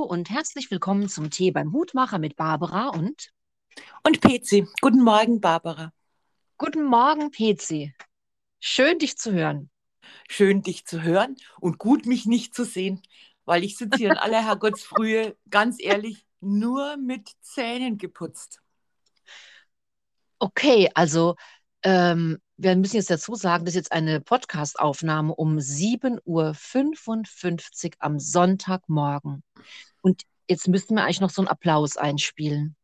Hallo und herzlich willkommen zum Tee beim Hutmacher mit Barbara und Und Pezi. Guten Morgen, Barbara. Guten Morgen, Pezi. Schön, dich zu hören. Schön, dich zu hören und gut, mich nicht zu sehen, weil ich sitze hier in aller Herrgottsfrühe, ganz ehrlich, nur mit Zähnen geputzt. Okay, also ähm, wir müssen jetzt dazu sagen, das ist jetzt eine Podcast-Aufnahme um 7.55 Uhr am Sonntagmorgen. Und jetzt müssten wir eigentlich noch so einen Applaus einspielen.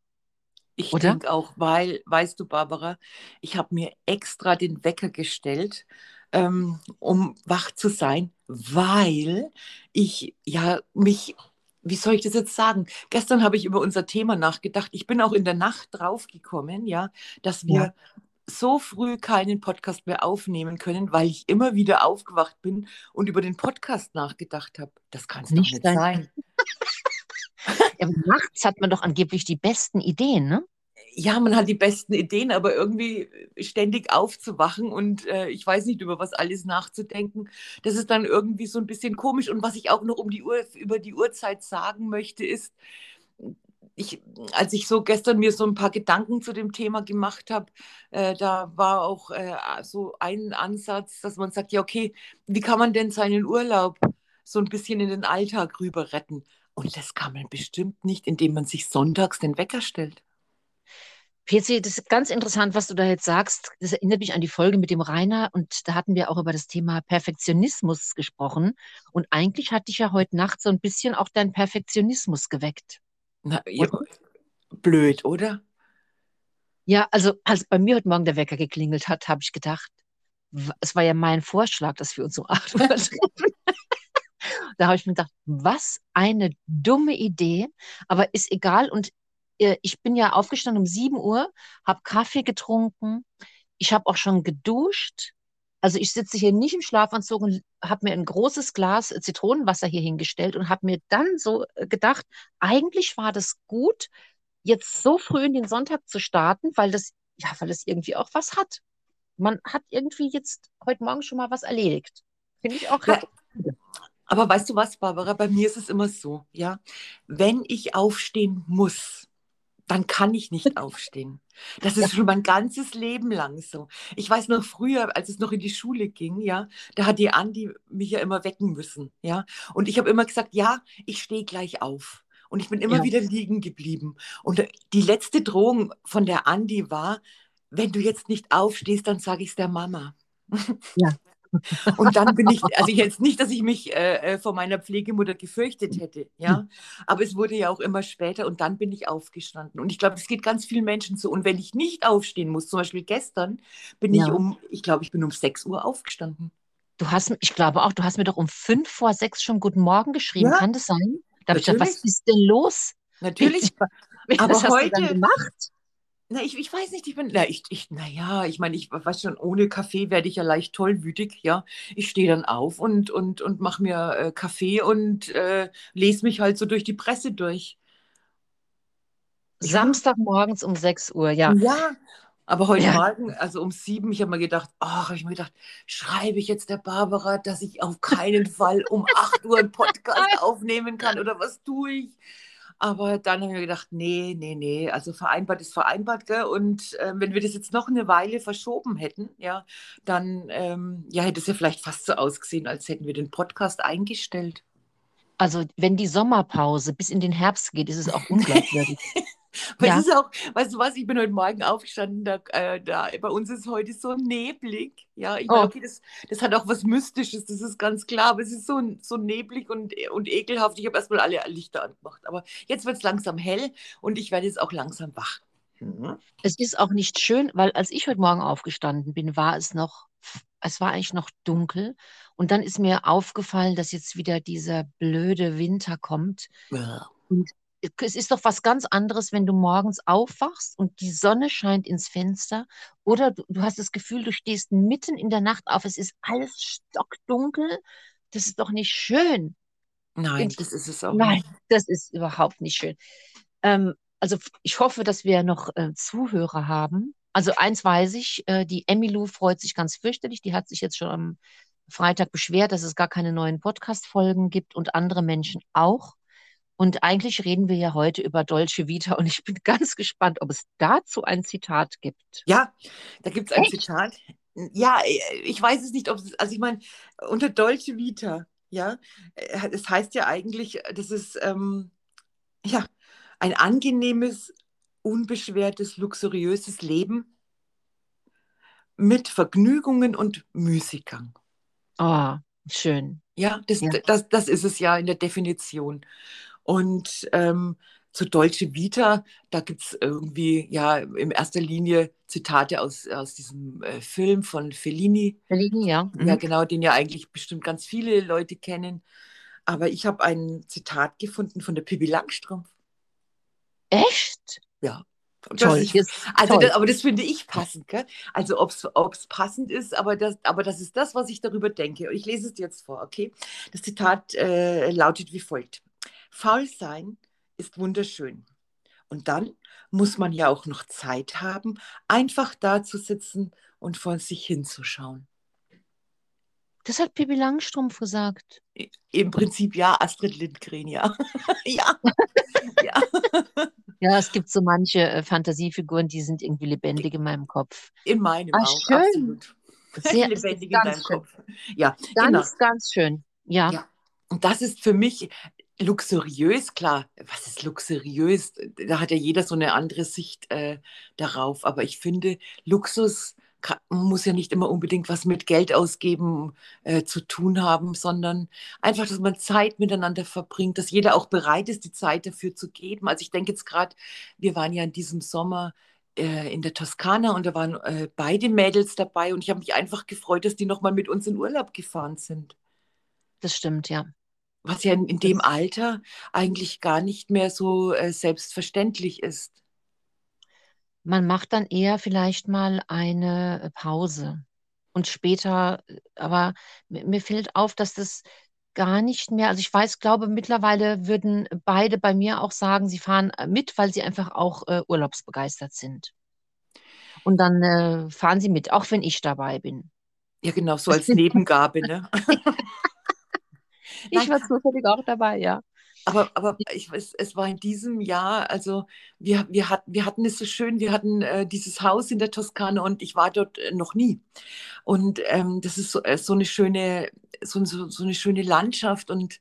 Ich denke auch, weil, weißt du, Barbara, ich habe mir extra den Wecker gestellt, ähm, um wach zu sein, weil ich ja mich, wie soll ich das jetzt sagen? Gestern habe ich über unser Thema nachgedacht. Ich bin auch in der Nacht draufgekommen, ja, dass wir Ja. So früh keinen Podcast mehr aufnehmen können, weil ich immer wieder aufgewacht bin und über den Podcast nachgedacht habe. Das kann es doch Nicht nicht dein sein. Ja, nachts hat man doch angeblich die besten Ideen, ne? Ja, man hat die besten Ideen, aber irgendwie ständig aufzuwachen und äh, ich weiß nicht, über was alles nachzudenken, das ist dann irgendwie so ein bisschen komisch. Und was ich auch noch um die Uhr, über die Uhrzeit sagen möchte, ist, ich, als ich so gestern mir so ein paar Gedanken zu dem Thema gemacht habe, äh, da war auch äh, so ein Ansatz, dass man sagt, ja, okay, wie kann man denn seinen Urlaub so ein bisschen in den Alltag rüber retten? Und das kann man bestimmt nicht, indem man sich sonntags den Wecker stellt. PC, das ist ganz interessant, was du da jetzt sagst. Das erinnert mich an die Folge mit dem Rainer und da hatten wir auch über das Thema Perfektionismus gesprochen. Und eigentlich hatte ich ja heute Nacht so ein bisschen auch deinen Perfektionismus geweckt. Na, ja, blöd, oder? Ja, also als bei mir heute Morgen der Wecker geklingelt hat, habe ich gedacht, es war ja mein Vorschlag, dass wir uns um 8 Uhr treffen. Da habe ich mir gedacht, was eine dumme Idee, aber ist egal. Und äh, ich bin ja aufgestanden um 7 Uhr, habe Kaffee getrunken, ich habe auch schon geduscht. Also ich sitze hier nicht im Schlafanzug und habe mir ein großes Glas Zitronenwasser hier hingestellt und habe mir dann so äh, gedacht, eigentlich war das gut, jetzt so früh in den Sonntag zu starten, weil das, ja, weil es irgendwie auch was hat. Man hat irgendwie jetzt heute Morgen schon mal was erledigt. Finde ich auch Ja, aber weißt du was, Barbara? Bei mir ist es immer so, ja. Wenn ich aufstehen muss, dann kann ich nicht aufstehen. Das ist schon mein ganzes Leben lang so. Ich weiß noch früher, als es noch in die Schule ging, ja, da hat die Andi mich ja immer wecken müssen, ja. Und ich habe immer gesagt, ja, ich stehe gleich auf. Und ich bin immer ja, wieder liegen geblieben. Und äh, die letzte Drohung von der Andi war, wenn du jetzt nicht aufstehst, dann sage ich es der Mama. ja. Und dann bin ich, also jetzt nicht, dass ich mich äh, äh, vor meiner Pflegemutter gefürchtet hätte, ja, aber es wurde ja auch immer später und dann bin ich aufgestanden. Und ich glaube, es geht ganz vielen Menschen so. Und wenn ich nicht aufstehen muss, zum Beispiel gestern, bin ich Ja. um, ich glaube, ich bin um 6 Uhr aufgestanden. Du hast, ich glaube auch, du hast mir doch um fünf vor sechs schon Guten Morgen geschrieben. Ja, Kann das sein? Da habe ich gedacht, was ist denn los? natürlich. Was Aber heute, gemacht? Na, ich, ich weiß nicht, ich bin, na, ich, ich, naja, ich meine, ich weiß schon, ohne Kaffee werde ich ja leicht tollwütig, ja. Ich stehe dann auf und, und, und mache mir äh, Kaffee und äh, lese mich halt so durch die Presse durch. Samstagmorgens um 6 Uhr, ja. Ja, aber heute Ja, Morgen, also um sieben, ich habe mir gedacht, ach, habe ich mir gedacht, schreibe ich jetzt der Barbara, dass ich auf keinen Fall um 8 Uhr einen Podcast aufnehmen kann oder was tue ich? Aber dann habe ich mir gedacht, nee, nee, nee, also vereinbart ist vereinbart, gell? Und äh, wenn wir das jetzt noch eine Weile verschoben hätten, ja, dann ähm, ja, hätte es ja vielleicht fast so ausgesehen, als hätten wir den Podcast eingestellt. also wenn die Sommerpause bis in den Herbst geht, ist es auch unglaubwürdig. Weil Ja, es ist auch, weißt du was, ich bin heute Morgen aufgestanden, da, äh, da, bei uns ist heute so neblig. Ja, ich meine, oh, okay, das, das hat auch was Mystisches, das ist ganz klar, aber es ist so, so neblig und, und ekelhaft. Ich habe erstmal alle Lichter angemacht, aber jetzt wird es langsam hell und ich werde jetzt auch langsam wach. Mhm. es ist auch nicht schön, weil als ich heute Morgen aufgestanden bin, war es noch, es war eigentlich noch dunkel. Und dann ist mir aufgefallen, dass jetzt wieder dieser blöde Winter kommt. Ja. Und es ist doch was ganz anderes, wenn du morgens aufwachst und die Sonne scheint ins Fenster oder du, du hast das Gefühl, du stehst mitten in der Nacht auf, es ist alles stockdunkel. Das ist doch nicht schön. Nein, Und das ist es auch nein, nicht. das ist überhaupt nicht schön. Ähm, also ich hoffe, dass wir noch äh, Zuhörer haben. Also eins weiß ich, äh, die Emmylou freut sich ganz fürchterlich. Die hat sich jetzt schon am Freitag beschwert, dass es gar keine neuen Podcast-Folgen gibt und andere Menschen auch. Und eigentlich reden wir ja heute über Dolce Vita und ich bin ganz gespannt, ob es dazu ein Zitat gibt. Ja, da gibt es ein Echt? Zitat. Ja, ich weiß es nicht, ob es, also ich meine, unter Dolce Vita, ja, es heißt ja eigentlich, das ist, ähm, ja, ein angenehmes, unbeschwertes, luxuriöses Leben mit Vergnügungen und Müßiggang. Oh, schön. Ja, das, ja. Das, das ist es ja in der Definition. Und ähm, zu Dolce Vita, da gibt es irgendwie ja in erster Linie Zitate aus, aus diesem äh, Film von Fellini. Fellini, ja. Mhm. Ja, genau, den ja eigentlich bestimmt ganz viele Leute kennen. Aber ich habe ein Zitat gefunden von der Pippi Langstrumpf. Echt? Ja. Toll. Ich, also. Das, aber das finde ich passend. Gell? Also ob es passend ist, aber das, aber das ist das, was ich darüber denke. Und ich lese es dir jetzt vor, okay? Das Zitat äh, lautet wie folgt. Faul sein ist wunderschön. Und dann muss man ja auch noch Zeit haben, einfach da zu sitzen und vor sich hinzuschauen. Das hat Pippi Langstrumpf gesagt. Im Prinzip ja, Astrid Lindgren, ja. ja. ja. Ja, es gibt so manche äh, Fantasiefiguren, die sind irgendwie lebendig in meinem Kopf. In meinem Ach, auch, schön. absolut. Sehr lebendig in deinem schön. Kopf. Ja, ganz, genau. ganz schön. Ja. ja. Und das ist für mich luxuriös, klar. Was ist luxuriös? Da hat ja jeder so eine andere Sicht äh, darauf. Aber ich finde, Luxus muss ja nicht immer unbedingt was mit Geld ausgeben äh, zu tun haben, sondern einfach, dass man Zeit miteinander verbringt, dass jeder auch bereit ist, die Zeit dafür zu geben. Also ich denke jetzt gerade, wir waren ja in diesem Sommer äh, in der Toskana und da waren äh, beide Mädels dabei und ich habe mich einfach gefreut, dass die nochmal mit uns in Urlaub gefahren sind. Das stimmt, ja. Was ja in, in dem Alter eigentlich gar nicht mehr so äh, selbstverständlich ist man macht dann eher vielleicht mal eine äh, Pause. Und später, äh, aber mir fällt auf, dass das gar nicht mehr, also ich weiß, glaube, mittlerweile würden beide bei mir auch sagen, sie fahren äh, mit, weil sie einfach auch äh, urlaubsbegeistert sind. Und dann äh, fahren sie mit, auch wenn ich dabei bin. Ja, genau, so als Nebengabe, ne? ich war zufällig auch dabei, ja. Aber, aber ich weiß, es war in diesem Jahr, also wir, wir, hatten, wir hatten es so schön, wir hatten äh, dieses Haus in der Toskana und ich war dort äh, noch nie. Und ähm, das ist so, äh, so, eine schöne, so, so, so, eine schöne Landschaft und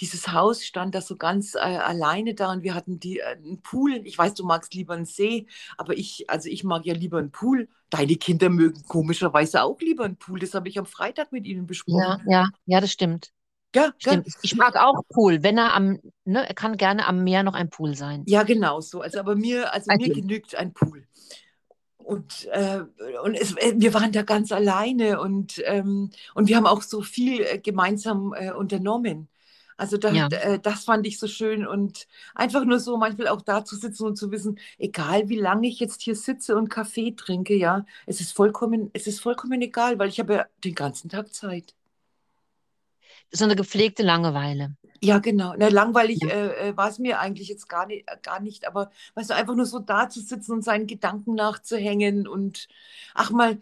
dieses Haus stand da so ganz äh, alleine da und wir hatten die, äh, einen Pool. Ich weiß, du magst lieber einen See, aber ich, also ich mag ja lieber einen Pool. Deine Kinder mögen komischerweise auch lieber einen Pool. Das habe ich am Freitag mit ihnen besprochen. Ja, ja, ja, das stimmt. Ja, Stimmt. Ich mag auch Pool, wenn er am, ne, er kann gerne am Meer noch ein Pool sein. Ja, genau so. Also, aber mir, also mir genügt ein Pool. Und, äh, und es, äh, wir waren da ganz alleine und, ähm, und wir haben auch so viel äh, gemeinsam äh, unternommen. Also da, ja. äh, das fand ich so schön und einfach nur so manchmal auch da zu sitzen und zu wissen, egal wie lange ich jetzt hier sitze und Kaffee trinke, ja, es ist vollkommen, es ist vollkommen egal, weil ich habe ja den ganzen Tag Zeit so eine gepflegte Langeweile. Ja, genau. Na, langweilig ja. äh, äh war es mir eigentlich jetzt gar nicht, gar nicht, aber weißt du, einfach nur so da zu sitzen und seinen Gedanken nachzuhängen und ach mal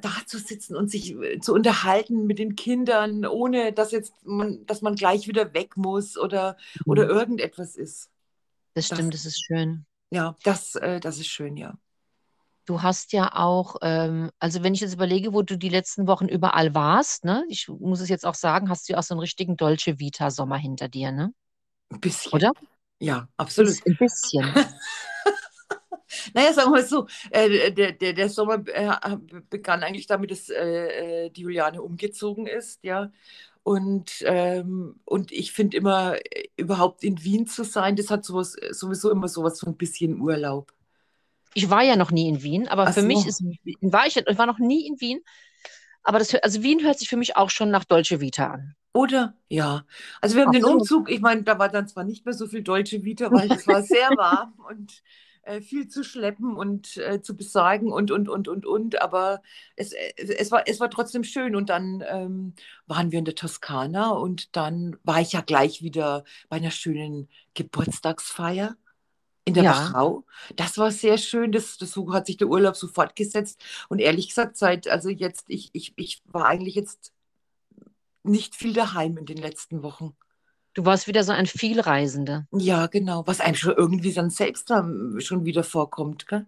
da zu sitzen und sich äh, zu unterhalten mit den Kindern, ohne dass jetzt man, dass man gleich wieder weg muss oder, mhm. oder irgendetwas ist. Das stimmt, das, das ist schön. Ja, das, äh, das ist schön, ja. Du hast ja auch, ähm, also wenn ich jetzt überlege, wo du die letzten Wochen überall warst, ne, ich muss es jetzt auch sagen, hast du ja auch so einen richtigen Dolce Vita Sommer hinter dir, ne? Ein bisschen. Oder? Ja, absolut. Ein bisschen. naja, sagen wir mal so, äh, der, der, der Sommer äh, begann eigentlich damit, dass äh, äh die Juliane umgezogen ist, ja. Und, ähm, und ich finde immer, äh, überhaupt in Wien zu sein, das hat sowas, sowieso immer sowas von ein bisschen Urlaub. Ich war ja noch nie in Wien, aber Ach für so. mich ist, war ich, ich war noch nie in Wien. Aber das, also Wien hört sich für mich auch schon nach Deutsche Vita an. Oder? Ja. Also wir haben Ach den Umzug, ich meine, da war dann zwar nicht mehr so viel Deutsche Vita, weil es war sehr warm und äh, viel zu schleppen und äh, zu besorgen und, und, und, und, und. Aber es, äh, es, war, es war trotzdem schön. Und dann ähm, waren wir in der Toskana und dann war ich ja gleich wieder bei einer schönen Geburtstagsfeier in der ja. Wachau. Das war sehr schön. Das, das so hat sich der Urlaub so fortgesetzt. Und ehrlich gesagt, seit, also jetzt, ich, ich, ich war eigentlich jetzt nicht viel daheim in den letzten Wochen. Du warst wieder so ein Vielreisender. Ja, genau. Was einem schon irgendwie dann selbst dann schon wieder vorkommt, gell?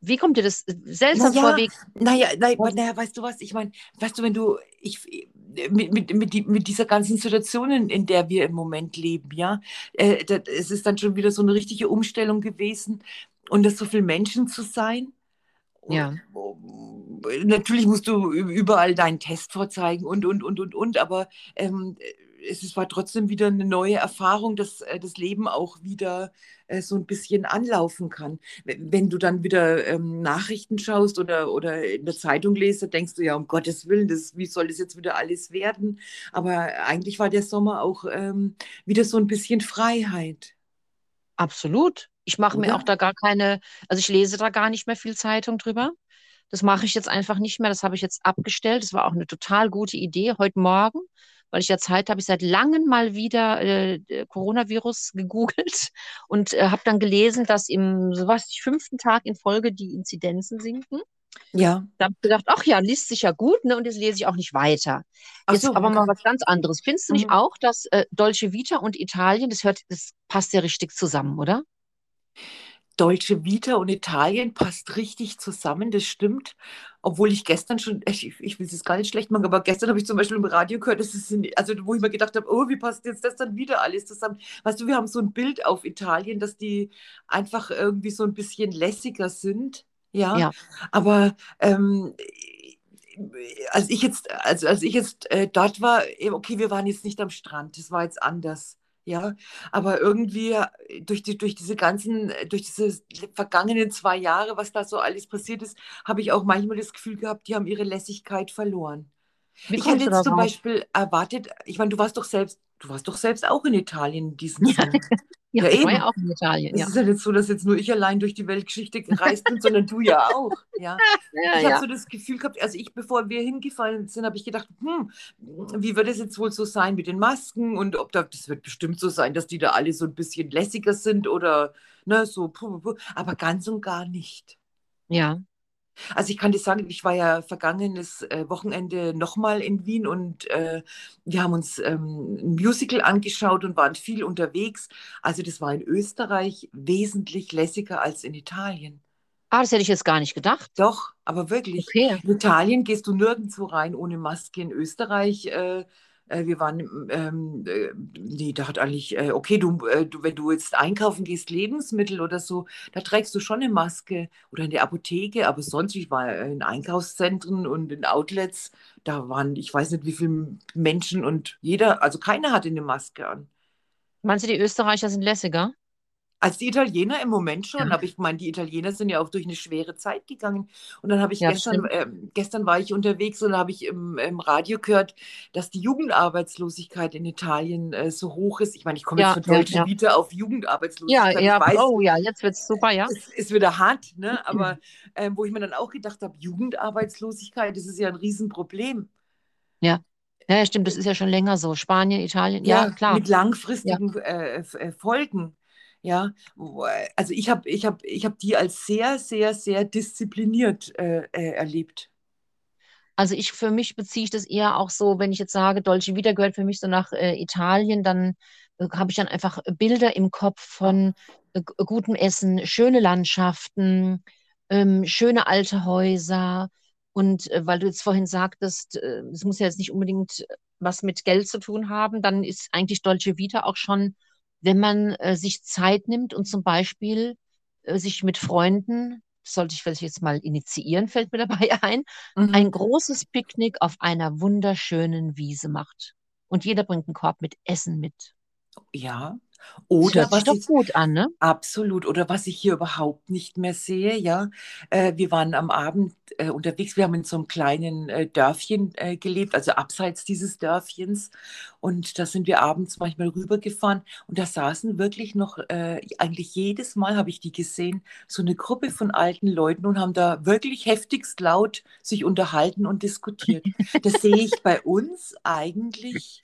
Wie kommt dir das seltsam Naja, vor? Wie, naja, naja, naja, weißt du was? Ich meine, weißt du, wenn du, ich, mit, mit, mit, die, mit dieser ganzen Situation, in, in der wir im Moment leben, ja, äh, das, es ist dann schon wieder so eine richtige Umstellung gewesen, und das so viele Menschen zu sein. Ja, Natürlich musst du überall deinen Test vorzeigen und, und, und, und, und, aber ähm, es war trotzdem wieder eine neue Erfahrung, dass äh, das Leben auch wieder äh, so ein bisschen anlaufen kann. Wenn du dann wieder ähm, Nachrichten schaust oder, oder in der Zeitung liest, dann denkst du ja, um Gottes Willen, das, wie soll das jetzt wieder alles werden? Aber eigentlich war der Sommer auch ähm, wieder so ein bisschen Freiheit, absolut. Ich mache mir auch da gar keine, also ich lese da gar nicht mehr viel Zeitung drüber. Das mache ich jetzt einfach nicht mehr. Das habe ich jetzt abgestellt. Das war auch eine total gute Idee heute Morgen, weil ich ja Zeit habe. Ich seit langem mal wieder äh, äh, Coronavirus gegoogelt und äh, habe dann gelesen, dass im so was, fünften Tag in Folge die Inzidenzen sinken. Ja. Da habe ich gedacht, ach ja, liest sich ja gut, ne? Und jetzt lese ich auch nicht weiter. Ach Jetzt so, aber mal okay. was ganz anderes. Findest du nicht Mhm. auch, dass äh, Dolce Vita und Italien, das hört, das passt ja richtig zusammen, oder? Dolce Vita und Italien passt richtig zusammen, das stimmt. Obwohl ich gestern schon, ich, ich will es jetzt gar nicht schlecht machen, aber gestern habe ich zum Beispiel im Radio gehört, dass es, in- also wo ich mir gedacht habe, oh, wie passt jetzt das dann wieder alles zusammen? Weißt du, wir haben so ein Bild auf Italien, dass die einfach irgendwie so ein bisschen lässiger sind, ja. Ja, Aber ähm, als ich jetzt, also als ich jetzt äh, dort war, okay, wir waren jetzt nicht am Strand, das war jetzt anders. Ja, aber irgendwie äh, durch die, durch diese ganzen, äh, durch diese vergangenen zwei Jahre, was da so alles passiert ist, habe ich auch manchmal das Gefühl gehabt, die haben ihre Lässigkeit verloren. Wie Ich hätte jetzt zum? Beispiel erwartet, ich meine, du warst doch selbst, du warst doch selbst auch in Italien in diesem Ja, Sommer. ja, Ja, ich war ja eben. auch in Italien, Es ja. ist ja nicht so, dass jetzt nur ich allein durch die Weltgeschichte gereist bin, sondern du ja auch. Ja. Ja, Ich habe so das Gefühl gehabt, also ich, bevor wir hingefallen sind, habe ich gedacht, hm, wie wird es jetzt wohl so sein mit den Masken und ob da, das wird bestimmt so sein, dass die da alle so ein bisschen lässiger sind oder ne, so, aber ganz und gar nicht. Ja. Also ich kann dir sagen, ich war ja vergangenes äh, Wochenende nochmal in Wien und äh, wir haben uns ähm, ein Musical angeschaut und waren viel unterwegs. Also das war in Österreich wesentlich lässiger als in Italien. Ah, das hätte ich jetzt gar nicht gedacht. Doch, aber wirklich. Okay. In Italien gehst du nirgendwo rein ohne Maske. In Österreich, äh, äh, wir waren, ähm, äh, nee, da hat eigentlich, äh, okay, du, äh, du, wenn du jetzt einkaufen gehst, Lebensmittel oder so, da trägst du schon eine Maske oder in der Apotheke, aber sonst, ich war in Einkaufszentren und in Outlets, da waren, ich weiß nicht, wie viele Menschen und jeder, also keiner hatte eine Maske an. Meinst du, die Österreicher sind lässiger? Als die Italiener im Moment schon, Ja. aber ich meine, die Italiener sind ja auch durch eine schwere Zeit gegangen. Und dann habe ich Ja, gestern, ähm, gestern war ich unterwegs und habe ich im, im Radio gehört, dass die Jugendarbeitslosigkeit in Italien äh, so hoch ist. Ich meine, ich komme jetzt Ja, von ja, Dolce ja. Vita auf Ja, Jugendarbeitslosigkeit. Ich ja, weiß, oh ja, jetzt wird's super, ja. es ist wieder hart, ne? aber ähm, wo ich mir dann auch gedacht habe, Jugendarbeitslosigkeit, das ist ja ein Riesenproblem. Ja. Ja, ja, stimmt, das ist ja schon länger so. Spanien, Italien, ja, Ja, klar. mit Ja, langfristigen äh, äh, Folgen. Ja, äh, also ich habe ich hab, ich hab die als sehr, sehr, sehr diszipliniert äh, äh, erlebt. also ich, für mich beziehe ich das eher auch so, wenn ich jetzt sage, Dolce Vita gehört für mich so nach äh, Italien, dann äh, habe ich dann einfach Bilder im Kopf von äh, gutem Essen, schöne Landschaften, ähm, schöne alte Häuser. Und äh, weil du jetzt vorhin sagtest, äh, es muss ja jetzt nicht unbedingt was mit Geld zu tun haben, dann ist eigentlich Dolce Vita auch schon, wenn man äh, sich Zeit nimmt und zum Beispiel äh, sich mit Freunden, sollte ich vielleicht jetzt mal initiieren, fällt mir dabei ein, ein Mhm. großes Picknick auf einer wunderschönen Wiese macht. Und jeder bringt einen Korb mit Essen mit. Ja. Das Oder hört sich was doch gut an, ne? absolut, oder was ich hier überhaupt nicht mehr sehe, ja. Äh, wir waren am Abend äh, unterwegs, wir haben in so einem kleinen äh, Dörfchen äh, gelebt, also abseits dieses Dörfchens. Und da sind wir abends manchmal rübergefahren und da saßen wirklich noch, äh, eigentlich jedes Mal habe ich die gesehen, so eine Gruppe von alten Leuten und haben da wirklich heftigst laut sich unterhalten und diskutiert. Das sehe ich bei uns eigentlich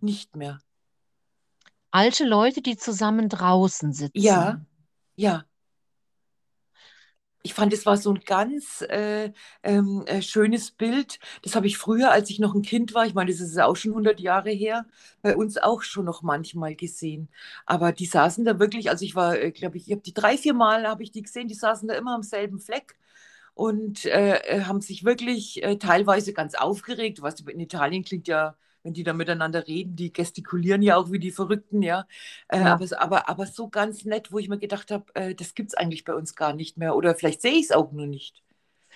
nicht mehr. Alte Leute, die zusammen draußen Ja, sitzen. ja. ich fand, es war so ein ganz äh, ähm, äh, schönes Bild. Das habe ich früher, als ich noch ein Kind war, ich meine, das ist auch schon 100 Jahre her, bei uns auch schon noch manchmal gesehen. Aber die saßen da wirklich, also ich war, äh, glaube ich, ich habe die drei, vier Mal habe ich die gesehen, die saßen da immer am selben Fleck und äh, äh haben sich wirklich äh, teilweise ganz aufgeregt. Weißt, in Italien klingt ja wenn die da miteinander reden, die gestikulieren ja auch wie die Verrückten, ja. Äh, ja. Aber, aber, aber so ganz nett, wo ich mir gedacht habe, äh, das gibt es eigentlich bei uns gar nicht mehr. Oder vielleicht sehe ich es auch nur nicht.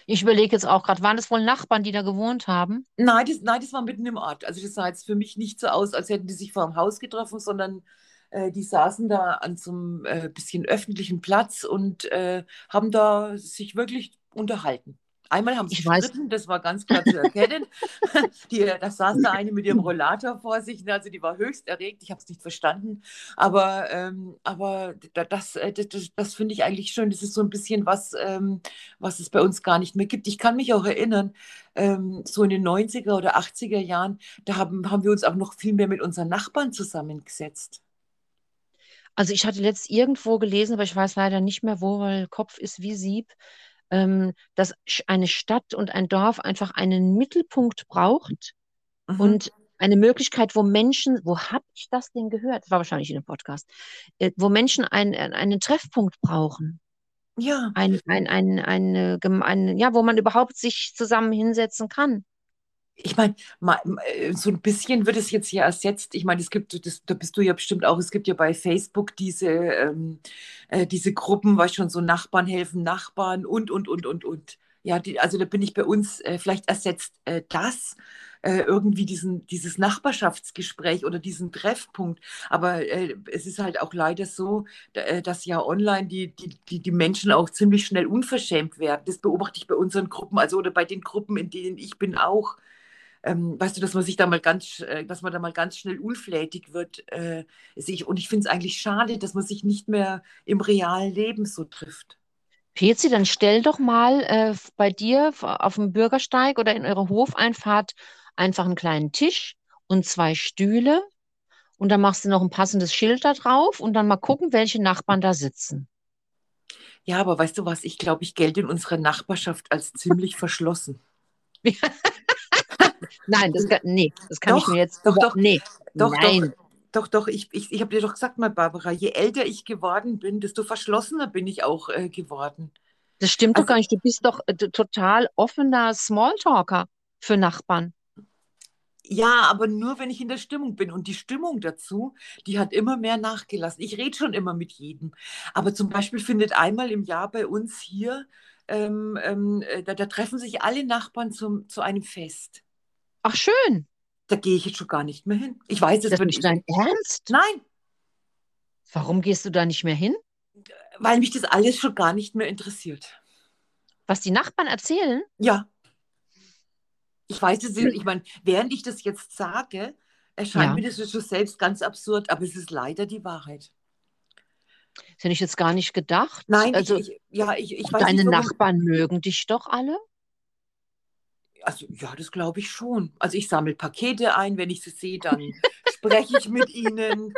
Ich überlege jetzt auch gerade, waren das wohl Nachbarn, die da gewohnt haben? Nein das, nein, das war mitten im Ort. Also das sah jetzt für mich nicht so aus, als hätten die sich vor dem Haus getroffen, sondern äh, die saßen da an so einem äh, bisschen öffentlichen Platz und äh, haben da sich wirklich unterhalten. Einmal haben sie gestritten, das war ganz klar zu erkennen. die, da saß da eine mit ihrem Rollator vor sich, also die war höchst erregt, ich habe es nicht verstanden. Aber, ähm, aber das, äh, das, das, das finde ich eigentlich schön. Das ist so ein bisschen was, ähm, was es bei uns gar nicht mehr gibt. Ich kann mich auch erinnern, ähm, so in den 90er oder 80er Jahren, da haben, haben wir uns auch noch viel mehr mit unseren Nachbarn zusammengesetzt. Also ich hatte letzt irgendwo gelesen, aber ich weiß leider nicht mehr wo, weil Kopf ist wie Sieb ähm, dass eine Stadt und ein Dorf einfach einen Mittelpunkt braucht mhm. und eine Möglichkeit, wo Menschen, wo habe ich das denn gehört? Das war wahrscheinlich in einem Podcast, äh, wo Menschen ein, einen Treffpunkt brauchen. Ja. Ein, ein, ein, eine, eine, ja, wo man überhaupt sich zusammen hinsetzen kann ich meine, äh, so ein bisschen wird es jetzt hier ersetzt. Ich meine, es gibt, das, da bist du ja bestimmt auch, es gibt ja bei Facebook diese, ähm, äh, diese Gruppen, was schon so Nachbarn helfen, Nachbarn und, und, und, und, und. Ja, die, also da bin ich bei uns, äh, vielleicht ersetzt äh, das äh, irgendwie diesen, dieses Nachbarschaftsgespräch oder diesen Treffpunkt. Aber äh, es ist halt auch leider so, dass ja online die, die, die, die Menschen auch ziemlich schnell unverschämt werden. Das beobachte ich bei unseren Gruppen, also oder bei den Gruppen, in denen ich bin auch ähm, weißt du, dass man sich da mal ganz, äh, dass man da mal ganz schnell unflätig wird. Äh, ich, und ich finde es eigentlich schade, dass man sich nicht mehr im realen Leben so trifft. Pezi, dann stell doch mal äh, bei dir auf dem Bürgersteig oder in eurer Hofeinfahrt einfach einen kleinen Tisch und zwei Stühle und dann machst du noch ein passendes Schild da drauf und dann mal gucken, welche Nachbarn da sitzen. Ja, aber weißt du was, ich glaube, ich gelte in unserer Nachbarschaft als ziemlich verschlossen. Nein, das kann, nee, das kann doch, ich mir jetzt. Doch, doch, nee, doch, nein. Doch, doch, doch ich, ich, ich habe dir doch gesagt mal, Barbara, je älter ich geworden bin, desto verschlossener bin ich auch äh, geworden. Das stimmt also, doch gar nicht. Du bist doch äh, total offener Smalltalker für Nachbarn. Ja, aber nur wenn ich in der Stimmung bin. Und die Stimmung dazu, die hat immer mehr nachgelassen. Ich rede schon immer mit jedem. Aber zum Beispiel findet einmal im Jahr bei uns hier, ähm, ähm, äh, da, da, treffen sich alle Nachbarn zum, zu einem Fest. Ach, schön. Da gehe ich jetzt schon gar nicht mehr hin. Ich weiß, das ist nicht dein Ernst? Nein. Warum gehst du da nicht mehr hin? Weil mich das alles schon gar nicht mehr interessiert. Was die Nachbarn erzählen? Ja. Ich weiß es, ich meine, während ich das jetzt sage, erscheint ja. mir das schon selbst ganz absurd, aber es ist leider die Wahrheit. Das hätte ich jetzt gar nicht gedacht. Nein, also, ich, ich, ja, ich, ich weiß Deine nicht, Nachbarn mögen dich doch alle? Also ja, das glaube ich schon. Also ich sammle Pakete ein, wenn ich sie sehe, dann spreche ich mit ihnen.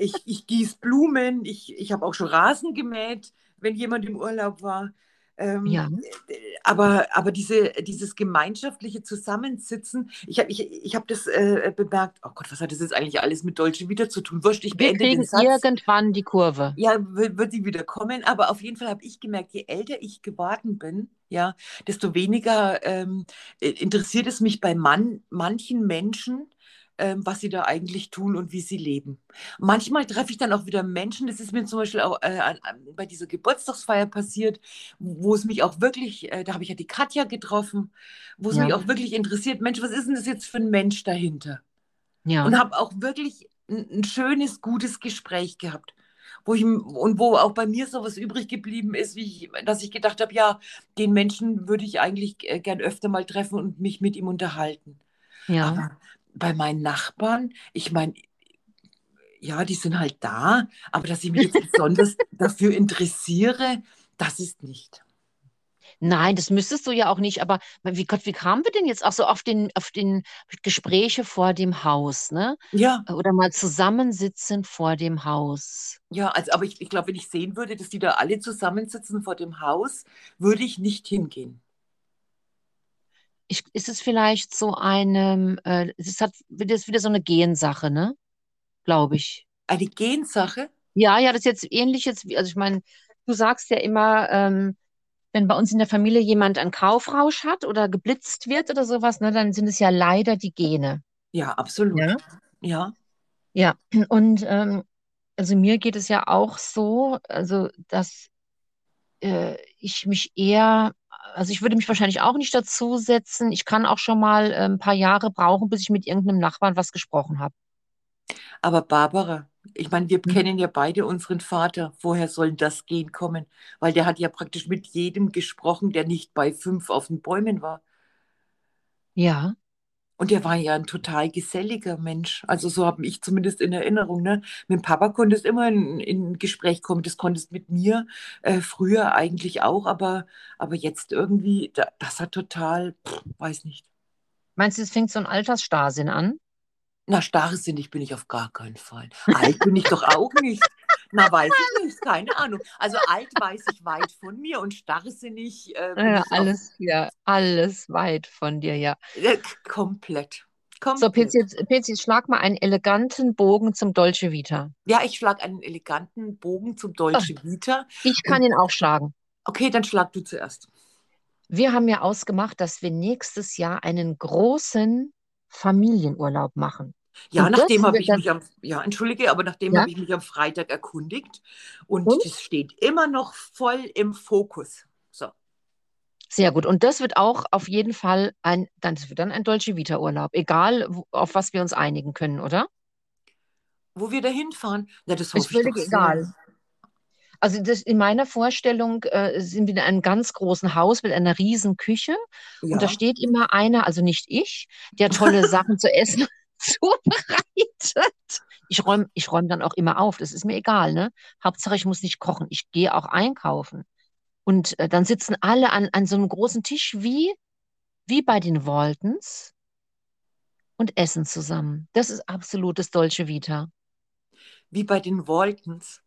Ich, ich gieße Blumen. Ich, ich habe auch schon Rasen gemäht, wenn jemand im Urlaub war. Ähm, ja. Aber, aber diese, dieses gemeinschaftliche Zusammensitzen, ich habe ich, ich hab das äh, bemerkt, oh Gott, was hat das jetzt eigentlich alles mit Deutsche wieder zu tun? Wurscht, ich Wir kriegen irgendwann die Kurve. Ja, wird, wird sie wieder kommen, aber auf jeden Fall habe ich gemerkt, je älter ich geworden bin, ja, desto weniger ähm, interessiert es mich bei man, manchen Menschen, ähm, was sie da eigentlich tun und wie sie leben. Manchmal treffe ich dann auch wieder Menschen, das ist mir zum Beispiel auch äh, bei dieser Geburtstagsfeier passiert, wo es mich auch wirklich, äh, da habe ich ja die Katja getroffen, wo es ja. mich auch wirklich interessiert, Mensch, was ist denn das jetzt für ein Mensch dahinter? Ja. Und habe auch wirklich ein, ein schönes, gutes Gespräch gehabt wo ich und wo auch bei mir so was übrig geblieben ist, wie ich, dass ich gedacht habe, ja, den Menschen würde ich eigentlich äh, gern öfter mal treffen und mich mit ihm unterhalten. Ja. Aber bei meinen Nachbarn, ich meine, ja, die sind halt da, aber dass ich mich jetzt besonders dafür interessiere, das ist nicht. Nein, das müsstest du ja auch nicht, aber wie Gott, wie kamen wir denn jetzt auch so auf den, auf den Gespräche vor dem Haus, ne? Ja, Oder mal zusammensitzen vor dem Haus. ja, also, aber ich, ich glaube, wenn ich sehen würde, dass die da alle zusammensitzen vor dem Haus, würde ich nicht hingehen. Ich, ist es vielleicht so eine, äh, es hat das ist wieder so eine Gensache, ne? Glaube ich. Eine Gensache? Ja, ja, das ist jetzt ähnlich jetzt also ich meine, du sagst ja immer, ähm, wenn bei uns in der Familie jemand einen Kaufrausch hat oder geblitzt wird oder sowas, ne, dann sind es ja leider die Gene. Ja, absolut. Ja. Ja, Ja, und ähm, also mir geht es ja auch so, also dass äh, ich mich eher, also ich würde mich wahrscheinlich auch nicht dazusetzen. Ich kann auch schon mal äh, ein paar Jahre brauchen, bis ich mit irgendeinem Nachbarn was gesprochen habe. aber Barbara, ich meine, wir Hm? kennen ja beide unseren Vater. Woher soll das Gen kommen? Weil der hat ja praktisch mit jedem gesprochen, der nicht bei fünf auf den Bäumen war. Ja, Und der war ja ein total geselliger Mensch. Also so habe ich zumindest in Erinnerung. Ne? Mit dem Papa konntest immer in, in Gespräch kommen. Das konntest mit mir äh, früher eigentlich auch, aber, aber jetzt irgendwie, da, das hat total, pff, weiß nicht. meinst du, es fängt so ein Altersstarrsinn an? Na, starrsinnig bin ich auf gar keinen Fall. Alt bin ich doch auch nicht. Na, weiß ich nicht, keine Ahnung. Also alt weiß ich weit von mir und starrsinnig äh, bin Ja, alles, ja, alles weit von dir, ja. äh, komplett. So, Komplett. Jetzt, Pilzi, jetzt schlag mal einen eleganten Bogen zum Dolce Vita. Ja, ich schlage einen eleganten Bogen zum Dolce Vita. ich kann Und ihn auch schlagen. okay, dann schlag du zuerst. Wir haben ja ausgemacht, dass wir nächstes Jahr einen großen Familienurlaub machen. Ja, Und nachdem habe ich mich am, ja, entschuldige, aber nachdem ja, habe ich mich am Freitag erkundigt und und? das steht immer noch voll im Fokus. So, Sehr gut. Und das wird auch auf jeden Fall ein, dann, wird dann ein Dolce Vita Urlaub. Egal, wo- auf was wir uns einigen können, oder? wo wir da hinfahren, na, das Ist hoffe ich völlig egal. Also das, in meiner Vorstellung äh, sind wir in einem ganz großen Haus mit einer riesen Küche und da Ja. steht immer einer, also nicht ich, der tolle Sachen zu essen zubereitet. Ich räume ich räum dann auch immer auf, das ist mir egal, ne? Hauptsache, ich muss nicht kochen, ich gehe auch einkaufen. Und äh, dann sitzen alle an, an so einem großen Tisch wie, wie bei den Waltons und essen zusammen. Das ist absolutes Dolce Vita. Wie bei den Waltons.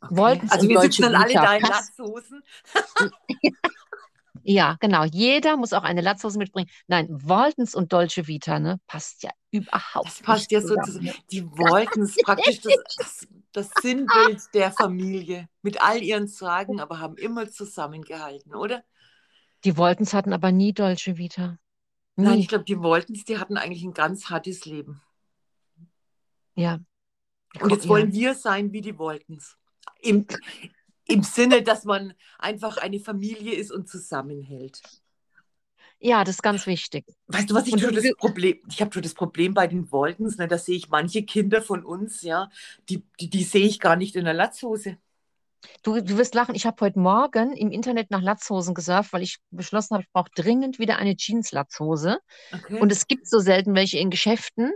Okay. Waltons Also wir sitzen dann alle Vita. da in Latzhosen. Ja, genau. Jeder muss auch eine Latzhose mitbringen. Nein, Waltons und Dolce Vita, ne? Passt ja Das überhaupt passt nicht ja so zusammen. Ne? Die Waltons, praktisch das, das, das Sinnbild der Familie. Mit all ihren Sorgen, aber haben immer zusammengehalten, oder? Die Waltons hatten aber nie Dolce Vita. Nein, ich Nie. glaube, die Waltons, die hatten eigentlich ein ganz hartes Leben. Ja, Und jetzt wollen wir sein wie die Waltons. Im, Im Sinne, dass man einfach eine Familie ist und zusammenhält. Ja, das ist ganz wichtig. Weißt du, was ich Und schon das Problem, ich habe schon das Problem bei den Waltons, ne, da sehe ich manche Kinder von uns, ja, die, die, die sehe ich gar nicht in der Latzhose. du, du wirst lachen. Ich habe heute Morgen im Internet nach Latzhosen gesurft, weil ich beschlossen habe, ich brauche dringend wieder eine Jeans-Latzhose. Okay. Und es gibt so selten welche in Geschäften.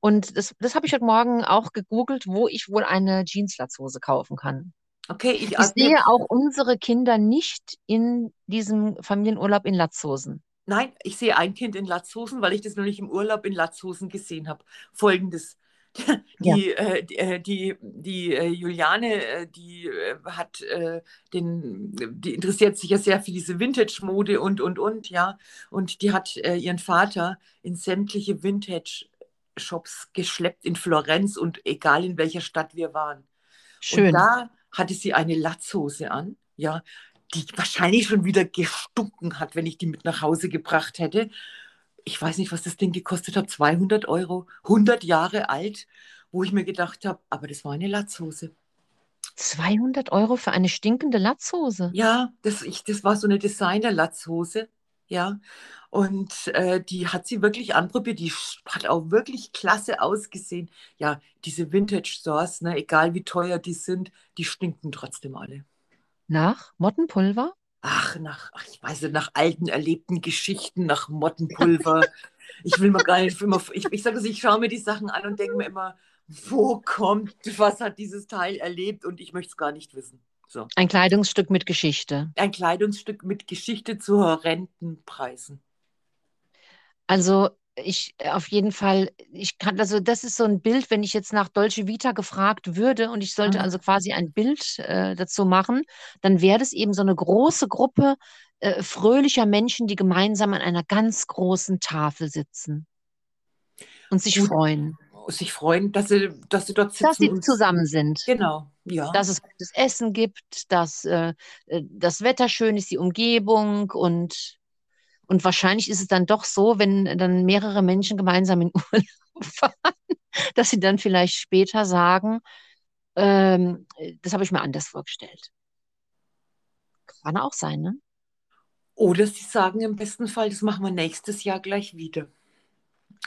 Und das, das habe ich heute Morgen auch gegoogelt, wo ich wohl eine Jeans-Latzhose kaufen kann. Okay, ich, Ich mir, sehe auch unsere Kinder nicht in diesem Familienurlaub in Latzhosen. nein, ich sehe ein Kind in Latzhosen, weil ich das nämlich im Urlaub in Latzhosen gesehen habe. Folgendes. Ja, Die, äh, die, äh, die, die äh, Juliane, äh, die äh, hat äh, den, die interessiert sich ja sehr für diese Vintage-Mode und, und, und, ja. Und die hat äh, ihren Vater in sämtliche Vintage-Shops geschleppt in Florenz und egal in welcher Stadt wir waren. Und schön. da hatte sie eine Latzhose an, ja, die wahrscheinlich schon wieder gestunken hat, wenn ich die mit nach Hause gebracht hätte. Ich weiß nicht, was das Ding gekostet hat, 200 Euro, 100 Jahre alt, wo ich mir gedacht habe, aber das war eine Latzhose. 200 Euro für eine stinkende Latzhose. Ja, das, ich, das war so eine Designer-Latzhose, ja. Und äh, die hat sie wirklich anprobiert. Die hat auch wirklich klasse ausgesehen. Ja, diese Vintage-Stores, ne, egal wie teuer die sind, die stinken trotzdem alle. Nach Mottenpulver? Ach, nach, ach, ich weiß nicht, nach alten erlebten Geschichten, nach Mottenpulver. Ich will mir gar nicht immer, ich, ich sage es, ich schaue mir die Sachen an und denke mir immer, wo kommt, was hat dieses Teil erlebt und ich möchte es gar nicht wissen. So. Ein Kleidungsstück mit Geschichte. Ein Kleidungsstück mit Geschichte zu horrenden Preisen. Also ich äh, auf jeden Fall, ich kann, also das ist so ein Bild, wenn ich jetzt nach Dolce Vita gefragt würde und ich sollte Mhm. also quasi ein Bild äh, dazu machen, dann wäre das eben so eine große Gruppe äh, fröhlicher Menschen, die gemeinsam an einer ganz großen Tafel sitzen und sich Gut. freuen, Sich freuen, dass sie, dass sie dort sitzen. dass sie und- zusammen sind. Genau, ja. dass es gutes Essen gibt, dass äh, äh, das Wetter schön ist, die Umgebung und, und wahrscheinlich ist es dann doch so, wenn dann mehrere Menschen gemeinsam in Urlaub fahren, dass sie dann vielleicht später sagen, ähm, das habe ich mir anders vorgestellt. Kann auch sein, ne? Oder sie sagen im besten Fall, das machen wir nächstes Jahr gleich wieder.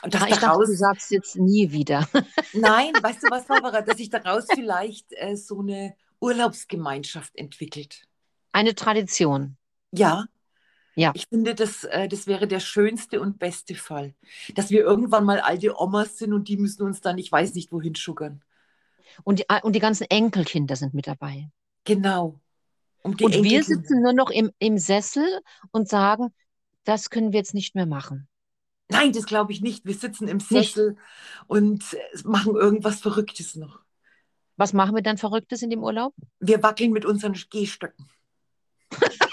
Und dass Ah, ich dachte, daraus, du sagst jetzt nie wieder. nein, weißt du was, Barbara, dass sich daraus vielleicht äh, so eine Urlaubsgemeinschaft entwickelt. Eine Tradition. Ja. Ja. Ich finde, das, äh, das wäre der schönste und beste Fall. Dass wir irgendwann mal alte Omas sind und die müssen uns dann, ich weiß nicht, wohin schuggern. Und die, und die ganzen Enkelkinder sind mit dabei. Genau. Um Und wir sitzen nur noch im, im Sessel und sagen, das können wir jetzt nicht mehr machen. Nein, das glaube ich nicht. Wir sitzen im Nicht? Sessel und äh, machen irgendwas Verrücktes noch. Was machen wir dann Verrücktes in dem Urlaub? Wir wackeln mit unseren Gehstöcken.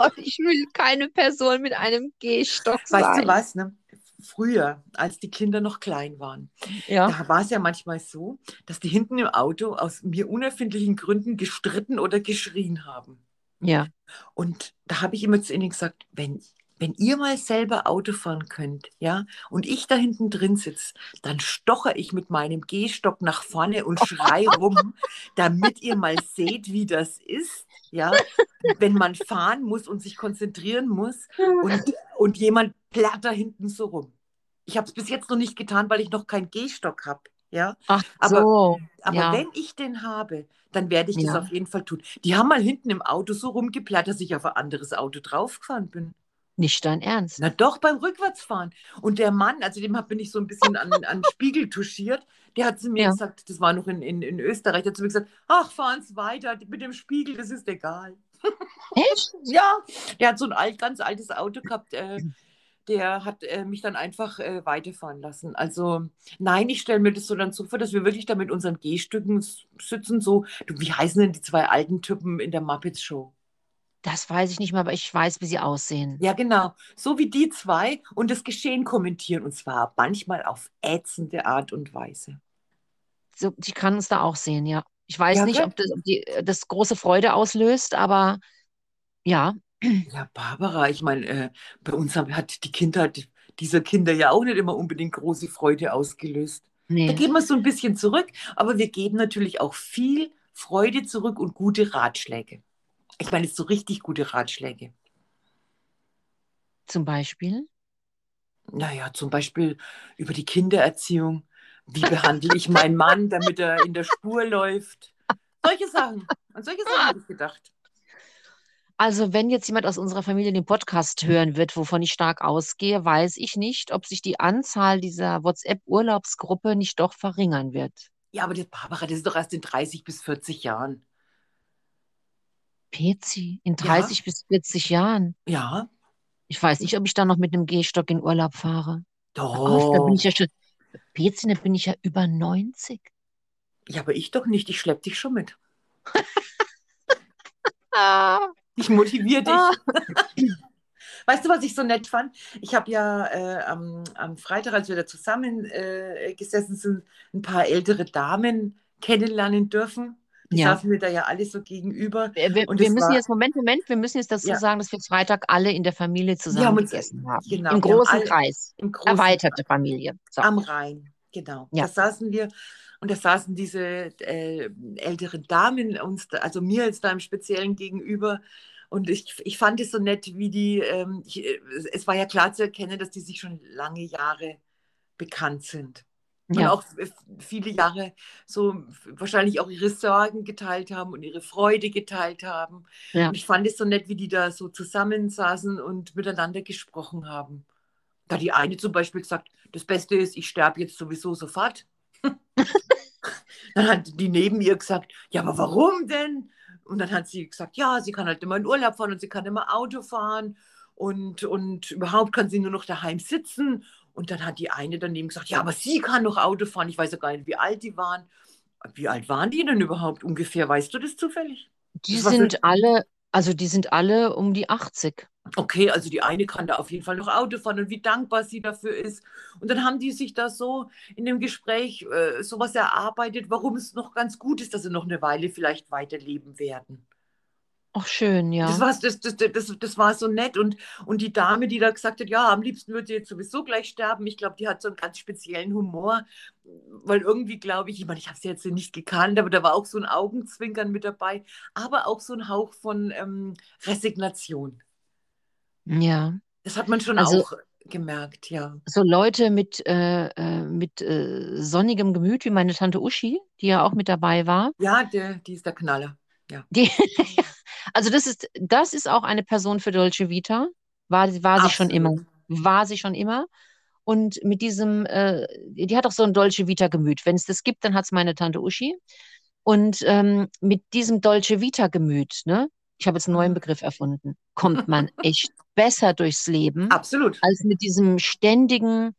Gott, ich will keine Person mit einem Gehstock Weißt sein. du was? Ne? Früher, als die Kinder noch klein waren, Ja. da war es ja manchmal so, dass die hinten im Auto aus mir unerfindlichen Gründen gestritten oder geschrien haben. Ja. Und da habe ich immer zu ihnen gesagt, wenn, wenn ihr mal selber Auto fahren könnt, ja, und ich da hinten drin sitze, dann stocher ich mit meinem Gehstock nach vorne und schrei rum, damit ihr mal seht, wie das ist, ja, wenn man fahren muss und sich konzentrieren muss und, und jemand plärrt da hinten so rum. Ich habe es bis jetzt noch nicht getan, weil ich noch keinen Gehstock habe, ja. Ach Aber- so. Aber ja. wenn ich den habe, dann werde ich das Ja. auf jeden Fall tun. Die haben mal hinten im Auto so rumgeplatt, dass ich auf ein anderes Auto draufgefahren bin. Nicht dein Ernst. Na doch, beim Rückwärtsfahren. Und der Mann, also dem bin ich so ein bisschen an, an Spiegel touchiert, der hat zu mir Ja. gesagt, das war noch in, in, in Österreich, der hat zu mir gesagt, ach, fahren Sie weiter, mit dem Spiegel, das ist egal. Echt? Ja, der hat so ein alt, ganz altes Auto gehabt, äh, der hat äh, mich dann einfach äh, weiterfahren lassen. Also nein, ich stelle mir das so dann so vor, dass wir wirklich da mit unseren Gehstücken sitzen, so, du, wie heißen denn die zwei alten Typen in der Muppets Show? Das weiß ich nicht mehr, aber ich weiß, wie sie aussehen. Ja, genau. So wie die zwei und das Geschehen kommentieren und zwar manchmal auf ätzende Art und Weise. So, die kann uns da auch sehen, ja. Ich weiß Ja, nicht, ob das, ob die, das große Freude auslöst, aber ja. Ja, Barbara, ich meine, äh, bei uns hat die Kindheit dieser Kinder ja auch nicht immer unbedingt große Freude ausgelöst. Da Nee. geben wir so ein bisschen zurück, aber wir geben natürlich auch viel Freude zurück und gute Ratschläge. Ich meine, so richtig gute Ratschläge. Zum Beispiel. Naja, zum Beispiel über die Kindererziehung. Wie behandle ich meinen Mann, damit er in der Spur läuft? Solche Sachen. An solche Sachen habe ich gedacht. Also, wenn jetzt jemand aus unserer Familie den Podcast hören wird, wovon ich stark ausgehe, weiß ich nicht, ob sich die Anzahl dieser WhatsApp-Urlaubsgruppe nicht doch verringern wird. Ja, aber das, Barbara, das ist doch erst in 30 bis 40 Jahren. Pezi, in Ja. 30 bis 40 Jahren. Ja, Ich weiß nicht, ob ich da noch mit einem Gehstock in Urlaub fahre. doch. Auf, da bin ich ja schon. Pezi, da bin ich ja über 90. Ja, aber ich doch nicht. Ich schlepp dich schon mit. Ich motiviere dich. Ah. Weißt du, was ich so nett fand? Ich habe ja äh, am, am Freitag, als wir da zusammen äh, gesessen sind, ein paar ältere Damen kennenlernen dürfen. Die Ja. saßen mir da ja alle so gegenüber. wir wir, Und wir es müssen war- jetzt, Moment, Moment, wir müssen jetzt dazu Ja. sagen, dass wir Freitag alle in der Familie zusammen haben uns- gegessen haben. genau, Im wir großen alle- Kreis. Im großen Erweiterte Familie. So. Am Rhein, genau. Ja. Da saßen wir und da saßen diese äh, älteren Damen uns, also mir jetzt da im Speziellen gegenüber. Und ich, ich fand es so nett, wie die, ähm, ich, äh, es war ja klar zu erkennen, dass die sich schon lange Jahre bekannt sind. Und Ja. auch viele Jahre so wahrscheinlich auch ihre Sorgen geteilt haben und ihre Freude geteilt haben. Ja. Und ich fand es so nett, wie die da so zusammensaßen und miteinander gesprochen haben. Da die eine zum Beispiel gesagt, das Beste ist, ich sterbe jetzt sowieso sofort. Dann hat die neben ihr gesagt, ja, aber warum denn? Und dann hat sie gesagt, ja, sie kann halt immer in Urlaub fahren und sie kann immer Auto fahren und, und überhaupt kann sie nur noch daheim sitzen. Und dann hat die eine daneben gesagt, ja, aber sie kann noch Auto fahren. Ich weiß ja gar nicht, wie alt die waren. Wie alt waren die denn überhaupt ungefähr? Weißt du das zufällig? Die Das sind so- alle, also die sind alle um die 80. Okay, also die eine kann da auf jeden Fall noch Auto fahren und wie dankbar sie dafür ist. Und dann haben die sich da so in dem Gespräch äh, sowas erarbeitet, warum es noch ganz gut ist, dass sie noch eine Weile vielleicht weiterleben werden. Ach, schön, Das, ja. war, das, das, das, das war so nett. Und, und die Dame, die da gesagt hat, ja, am liebsten würde sie jetzt sowieso gleich sterben, ich glaube, die hat so einen ganz speziellen Humor. Weil irgendwie glaube ich, ich meine, ich habe sie jetzt nicht gekannt, aber da war auch so ein Augenzwinkern mit dabei, aber auch so ein Hauch von ähm, Resignation. Ja. Das hat man schon Also- auch gemerkt, ja. So Leute mit, äh, äh, mit äh, sonnigem Gemüt, wie meine Tante Uschi, die ja auch mit dabei war. Ja, der, die ist der Knaller. Die, also das ist, das ist auch eine Person für Dolce Vita. War, war sie schon immer. Absolut. War sie schon immer. Und mit diesem, äh, die hat auch so ein Dolce Vita Gemüt. Wenn es das gibt, dann hat es meine Tante Uschi. Und ähm, mit diesem Dolce Vita Gemüt, ne, ich habe jetzt einen neuen Begriff erfunden, kommt man echt besser durchs Leben, Absolut. als mit diesem ständigen,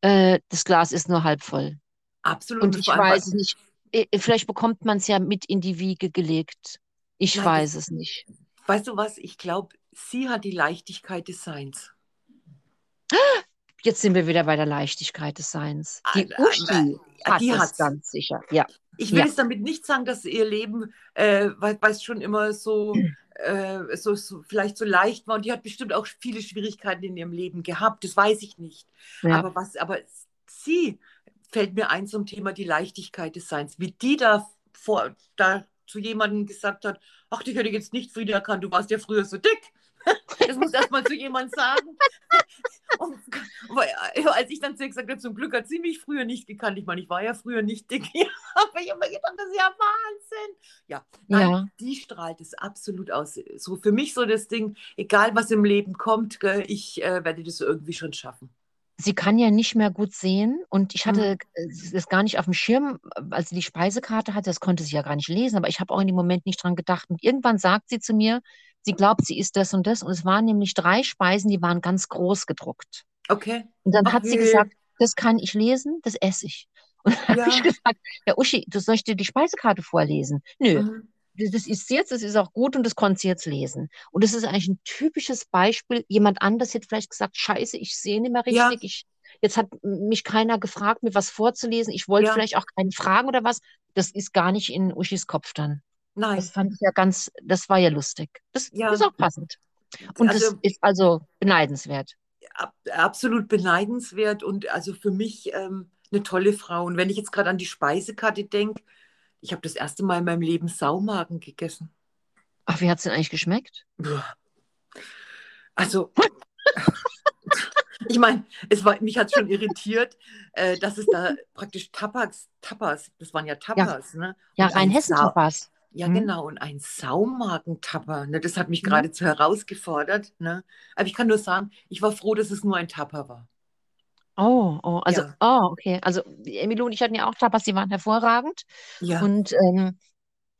äh, das Glas ist nur halb voll. Absolut. Und ich weiß nicht. Eh, Vielleicht bekommt man es ja mit in die Wiege gelegt. Ich Nein, weiß es nicht. Weißt du was? Ich glaube, sie hat die Leichtigkeit des Seins. Jetzt sind wir wieder bei der Leichtigkeit des Seins. Die Ah, Uschi ah, hat die es hat's. ganz sicher. Ja. Ich will Ja. jetzt damit nicht sagen, dass ihr Leben, äh, weil es schon immer so, äh, so, so vielleicht so leicht war und die hat bestimmt auch viele Schwierigkeiten in ihrem Leben gehabt, das weiß ich nicht. ja. Aber was, aber sie fällt mir ein zum Thema die Leichtigkeit des Seins, wie die da vor, da zu jemandem gesagt hat, ach, dich hätte ich jetzt nicht Frieda erkannt, du warst ja früher so dick. Das muss erst mal zu jemandem sagen. Und, als ich dann zu ihr gesagt habe, zum Glück hat sie mich früher nicht gekannt. Ich meine, ich war ja früher nicht dick. Aber ich habe mir gedacht, das ist ja Wahnsinn. Ja, nein, Ja. die strahlt es absolut aus. So für mich so das Ding, egal was im Leben kommt, gell, ich äh, werde das irgendwie schon schaffen. Sie kann ja nicht mehr gut sehen und ich hatte Mhm. das gar nicht auf dem Schirm, als sie die Speisekarte hatte, das konnte sie ja gar nicht lesen, aber ich habe auch in dem Moment nicht dran gedacht. Und irgendwann sagt sie zu mir, sie glaubt, sie isst das und das und es waren nämlich drei Speisen, die waren ganz groß gedruckt. Okay? Und dann Ach hat sie gesagt, das kann ich lesen, das esse ich. Und dann habe Ja. ich gesagt, ja Uschi, du sollst dir die Speisekarte vorlesen. Nö, Mhm. Das ist jetzt, das ist auch gut und das konnte sie jetzt lesen. Und das ist eigentlich ein typisches Beispiel. Jemand anders hätte vielleicht gesagt, Scheiße, ich sehe nicht mehr Ja. richtig. Ich, jetzt hat mich keiner gefragt, mir was vorzulesen. Ich wollte Ja. vielleicht auch keinen fragen oder was. Das ist gar nicht in Uschis Kopf dann. Nein. Das fand ich ja ganz, das war ja lustig. Das Ja. ist auch passend. Und Also- das ist also beneidenswert. ab, absolut beneidenswert und also für mich ähm, eine tolle Frau. Und wenn ich jetzt gerade an die Speisekarte denke, ich habe das erste Mal in meinem Leben Saumagen gegessen. Ach, wie hat es denn eigentlich geschmeckt? Also, ich meine, es mich hat schon irritiert, äh, dass es da praktisch Tapas, Tapas, das waren ja Tapas, ne? Ja, ein Rheinhessen Sau- Tapas. Ja, Mhm. genau. Und ein Saumagentapper, ne? Das hat mich Mhm. geradezu herausgefordert, ne? Aber ich kann nur sagen, ich war froh, dass es nur ein Tapper war. Oh, oh, also, Ja. oh, okay. Also, Emilio und ich hatten ja auch Tapas, die waren hervorragend. Ja. Und ähm,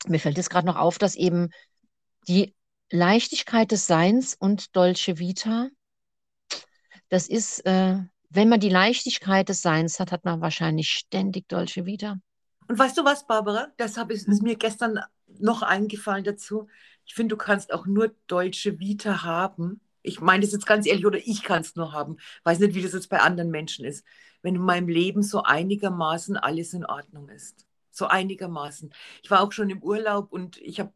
mir fällt jetzt gerade noch auf, dass eben die Leichtigkeit des Seins und Dolce Vita, das ist, äh, wenn man die Leichtigkeit des Seins hat, hat man wahrscheinlich ständig Dolce Vita. Und weißt du was, Barbara? Das hab ich, ist Mhm. mir gestern noch eingefallen dazu. Ich finde, du kannst auch nur deutsche Vita haben. Ich meine das jetzt ganz ehrlich, oder ich kann es nur haben. Weiß nicht, wie das jetzt bei anderen Menschen ist. Wenn in meinem Leben so einigermaßen alles in Ordnung ist. So einigermaßen. Ich war auch schon im Urlaub und ich habe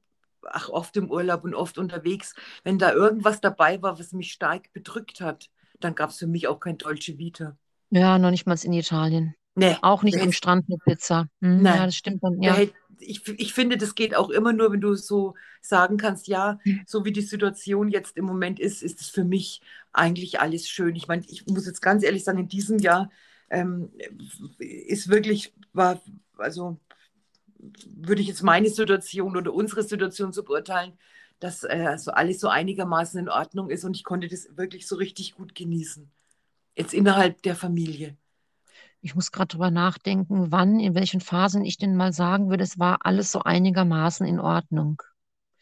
ach, oft im Urlaub und oft unterwegs. Wenn da irgendwas dabei war, was mich stark bedrückt hat, dann gab es für mich auch kein Dolce Vita. Ja, noch nicht mal in Italien. Nee. Auch nicht am Strand mit Pizza. Hm, Nein. ja, das stimmt dann. Da Ja. Ich, ich finde, das geht auch immer nur, wenn du so sagen kannst, ja, Mhm. so wie die Situation jetzt im Moment ist, ist es für mich eigentlich alles schön. Ich meine, ich muss jetzt ganz ehrlich sagen, in diesem Jahr ähm, ist wirklich, war, also würde ich jetzt meine Situation oder unsere Situation so beurteilen, dass äh, also alles so einigermaßen in Ordnung ist und ich konnte das wirklich so richtig gut genießen. Jetzt innerhalb der Familie. Ich muss gerade drüber nachdenken, wann, in welchen Phasen ich denn mal sagen würde, es war alles so einigermaßen in Ordnung.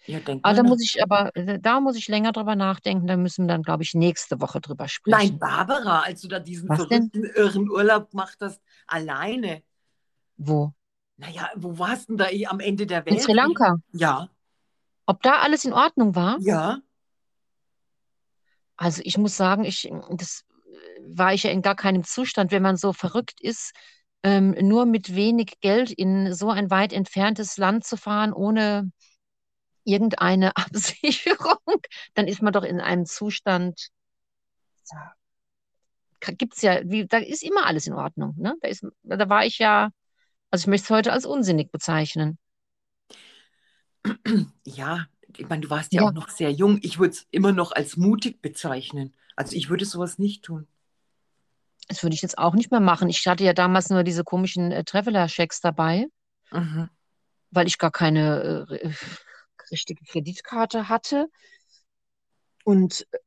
Ja, denk Ah, da muss ich aber, da muss ich länger drüber nachdenken. Da müssen wir dann, glaube ich, nächste Woche drüber Nein, sprechen. Barbara, als du da diesen Was denn? verrückten, irren Urlaub gemacht hast, alleine. Wo? Naja, wo warst denn da eh am Ende der In Welt? Sri Lanka. Ja, Ob da alles in Ordnung war? ja. Also ich muss sagen, ich, das war ich ja in gar keinem Zustand, wenn man so verrückt ist, ähm, nur mit wenig Geld in so ein weit entferntes Land zu fahren, ohne irgendeine Absicherung, dann ist man doch in einem Zustand, da gibt's ja, wie, da ist immer alles in Ordnung, ne? Da ist, da war ich ja, also ich möchte es heute als unsinnig bezeichnen. Ja, ich meine, du warst ja, Ja. auch noch sehr jung. Ich würde es immer noch als mutig bezeichnen. Also ich würde sowas nicht tun. Das würde ich jetzt auch nicht mehr machen. Ich hatte ja damals nur diese komischen äh, Traveler-Schecks dabei. Mhm. weil ich gar keine äh, richtige Kreditkarte hatte. Und äh,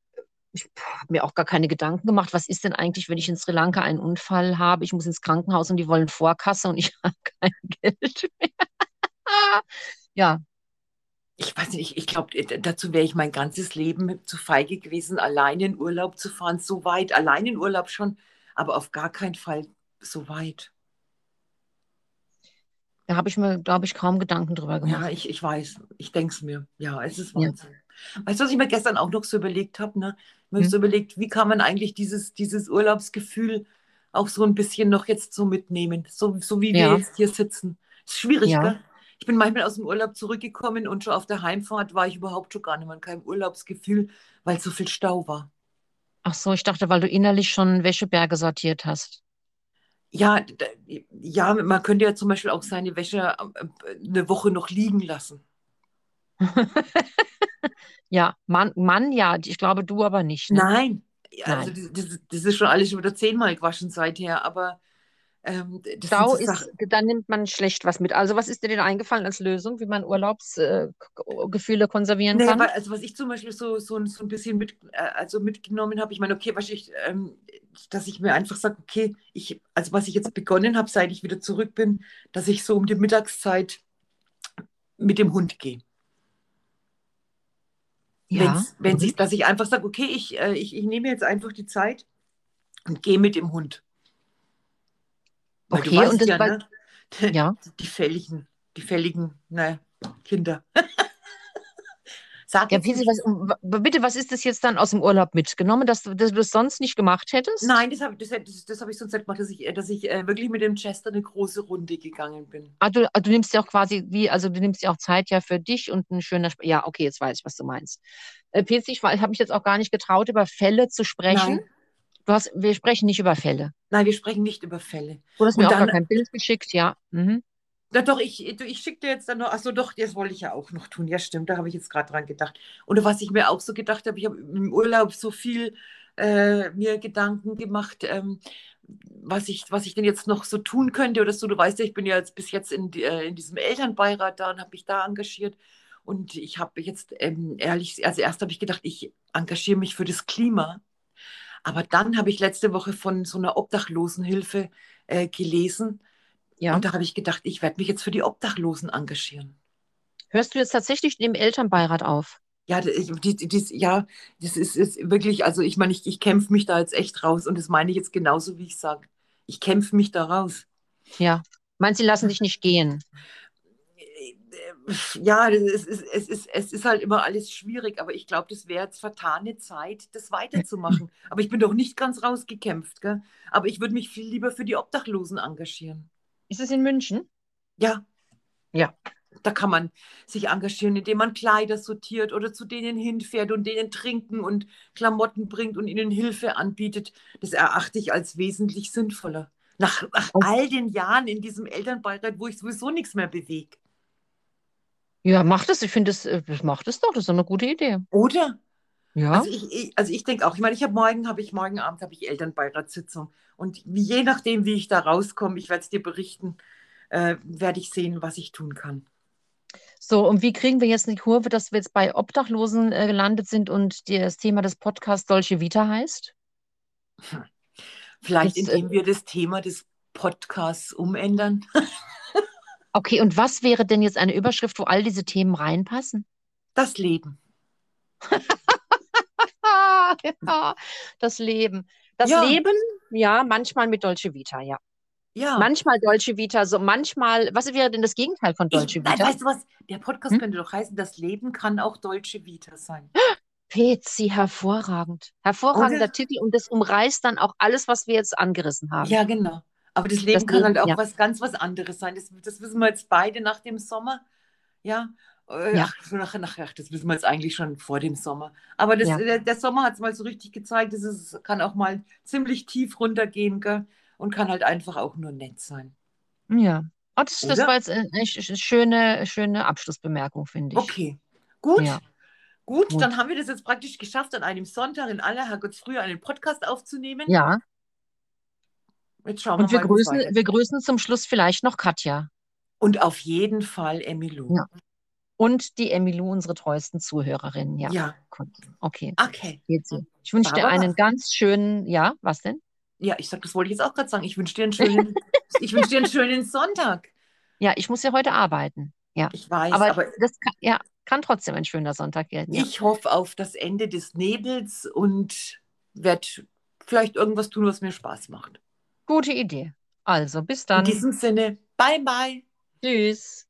ich habe mir auch gar keine Gedanken gemacht, was ist denn eigentlich, wenn ich in Sri Lanka einen Unfall habe, ich muss ins Krankenhaus und die wollen Vorkasse und ich habe kein Geld mehr. ja, Ich weiß nicht, ich, ich glaube, dazu wäre ich mein ganzes Leben zu feige gewesen, alleine in Urlaub zu fahren, so weit, allein in Urlaub schon, aber auf gar keinen Fall so weit. da habe ich mir, glaube ich, kaum Gedanken drüber gemacht. Ja, ich, ich weiß, ich denke es mir. Ja, es ist Ja. Wahnsinn. Weißt du, was ich mir gestern auch noch so überlegt habe? Ne? Ich habe Hm. so überlegt, wie kann man eigentlich dieses, dieses Urlaubsgefühl auch so ein bisschen noch jetzt so mitnehmen, so, so wie wir Ja. jetzt hier sitzen. Ist schwierig, Ja. gell? Ich bin manchmal aus dem Urlaub zurückgekommen und schon auf der Heimfahrt war ich überhaupt schon gar nicht mehr in keinem Urlaubsgefühl, weil so viel Stau war. Ach so, ich dachte, weil du innerlich schon Wäscheberge sortiert hast. Ja, ja, man könnte ja zum Beispiel auch seine Wäsche äh, eine Woche noch liegen lassen. Ja, Mann, Mann, ja, ich glaube, du aber nicht. Ne? Nein, also Nein. das, das, das ist schon alles schon wieder zehnmal gewaschen seither, aber ähm, Stau so ist, dann nimmt man schlecht was mit. Also, was ist dir denn eingefallen als Lösung, wie man Urlaubsgefühle äh, konservieren Nee, kann? also was ich zum Beispiel so, so, so ein bisschen mit, äh, also mitgenommen habe, ich meine, okay, was ich, ähm, dass ich mir einfach sage, okay, ich, also was ich jetzt begonnen habe, seit ich wieder zurück bin, dass ich so um die Mittagszeit mit dem Hund gehe. Ja. Wenn's, wenn Mhm. sich, dass ich einfach sage, okay, ich, äh, ich, ich nehme jetzt einfach die Zeit und gehe mit dem Hund. Weil Okay, und das ja, war- ne? Ja. Die fälligen, die fälligen, naja, Kinder. Sag Ja, nicht- was, bitte, was ist das jetzt dann aus dem Urlaub mitgenommen, dass du, dass du das sonst nicht gemacht hättest? Nein, das habe das, das, das hab ich sonst nicht gemacht, dass ich, äh, dass ich äh, wirklich mit dem Chester eine große Runde gegangen bin. Ah, du, ah, du nimmst ja auch quasi, wie, also du nimmst ja auch Zeit ja für dich und ein schöner, Sp ja, okay, jetzt weiß ich, was du meinst. Äh, Pisi, ich, ich habe mich jetzt auch gar nicht getraut, über Fälle zu sprechen. Nein. Du hast, wir sprechen nicht über Fälle. Nein, wir sprechen nicht über Fälle. Du hast Und mir auch gar dann- kein Bild geschickt, ja. Mhm. Na doch, ich, ich schicke dir jetzt dann noch, achso doch, das wollte ich ja auch noch tun. Ja, stimmt, da habe ich jetzt gerade dran gedacht. Und was ich mir auch so gedacht habe, ich habe im Urlaub so viel äh, mir Gedanken gemacht, ähm, was ich, was ich denn jetzt noch so tun könnte oder so. Du weißt ja, ich bin ja jetzt bis jetzt in, äh, in diesem Elternbeirat da und habe mich da engagiert. Und ich habe jetzt ähm, ehrlich, also erst habe ich gedacht, ich engagiere mich für das Klima. Aber dann habe ich letzte Woche von so einer Obdachlosenhilfe äh, gelesen. Ja. Und da habe ich gedacht, ich werde mich jetzt für die Obdachlosen engagieren. Hörst du jetzt tatsächlich im Elternbeirat auf? Ja, das, die, die, ja, das ist, ist wirklich, also ich meine, ich, ich kämpfe mich da jetzt echt raus und das meine ich jetzt genauso, wie ich sage. Ich kämpfe mich da raus. Ja. Meinst du, sie lassen dich nicht gehen? Ja, das ist, es, es, ist, es ist halt immer alles schwierig, aber ich glaube, das wäre jetzt vertane Zeit, das weiterzumachen. Aber ich bin doch nicht ganz rausgekämpft, gell? Aber ich würde mich viel lieber für die Obdachlosen engagieren. Ist es in München? Ja. Ja. Da kann man sich engagieren, indem man Kleider sortiert oder zu denen hinfährt und denen Trinken und Klamotten bringt und ihnen Hilfe anbietet. Das erachte ich als wesentlich sinnvoller. Nach, nach all den Jahren in diesem Elternbeirat, wo ich sowieso nichts mehr bewege. Ja, mach das. Ich finde, das, äh, das macht es doch. Das ist eine gute Idee. Oder? Ja. Also ich, ich, also ich denke auch, ich meine, ich habe morgen, habe ich morgen Abend habe ich Elternbeiratssitzung. Und wie, je nachdem, wie ich da rauskomme, ich werde es dir berichten, äh, werde ich sehen, was ich tun kann. So, und wie kriegen wir jetzt eine Kurve, dass wir jetzt bei Obdachlosen äh, gelandet sind und die, das Thema des Podcasts Dolce Vita heißt? Vielleicht, Jetzt, äh, indem wir das Thema des Podcasts umändern. Okay, und was wäre denn jetzt eine Überschrift, wo all diese Themen reinpassen? Das Leben. ja, das Leben. Das Ja. Leben, ja, manchmal mit Dolce Vita, ja. Ja. Manchmal Dolce Vita, so manchmal, was wäre denn das Gegenteil von Dolce ich, nein, Vita? weißt du was? Der Podcast Hm? könnte doch heißen, das Leben kann auch Dolce Vita sein. Pezi, hervorragend. Hervorragender Oder? Titel und das umreißt dann auch alles, was wir jetzt angerissen haben. Ja, genau. Aber das Leben Das kann Leben, halt auch ja. was ganz was anderes sein. Das, das wissen wir jetzt beide nach dem Sommer. Ja. Äh, Ja. Ach, nach, nach, ach, das wissen wir jetzt eigentlich schon vor dem Sommer. Aber das, Ja. der, der Sommer hat es mal so richtig gezeigt, dass es kann auch mal ziemlich tief runtergehen gell? und kann halt einfach auch nur nett sein. Ja. Oh, das, das war jetzt eine, eine sch- schöne, schöne Abschlussbemerkung, finde ich. Okay, gut. Ja. Gut, Gut. dann haben wir das jetzt praktisch geschafft, an einem Sonntag in aller Herrgottsfrühe einen Podcast aufzunehmen. Ja. Jetzt schauen Und wir wir mal, grüßen, wir grüßen zum Schluss vielleicht noch Katja Und auf jeden Fall Emilu. Ja. und die Emilu, unsere treuesten Zuhörerinnen. Ja. Ja. Gut. Okay. Okay. Ich wünsche dir einen ganz schönen, ja, was denn? Ja, ich sag, das wollte ich jetzt auch gerade sagen. Ich wünsche dir einen schönen, ich wünsche dir einen schönen Sonntag. Ja, ich muss ja heute arbeiten. Ja. Ich weiß, Aber, aber, das kann, ja, kann trotzdem ein schöner Sonntag werden. Ja. ich hoffe auf das Ende des Nebels und werde vielleicht irgendwas tun, was mir Spaß macht. Gute Idee. Also, bis In dann. diesem Sinne, bye bye. Tschüss.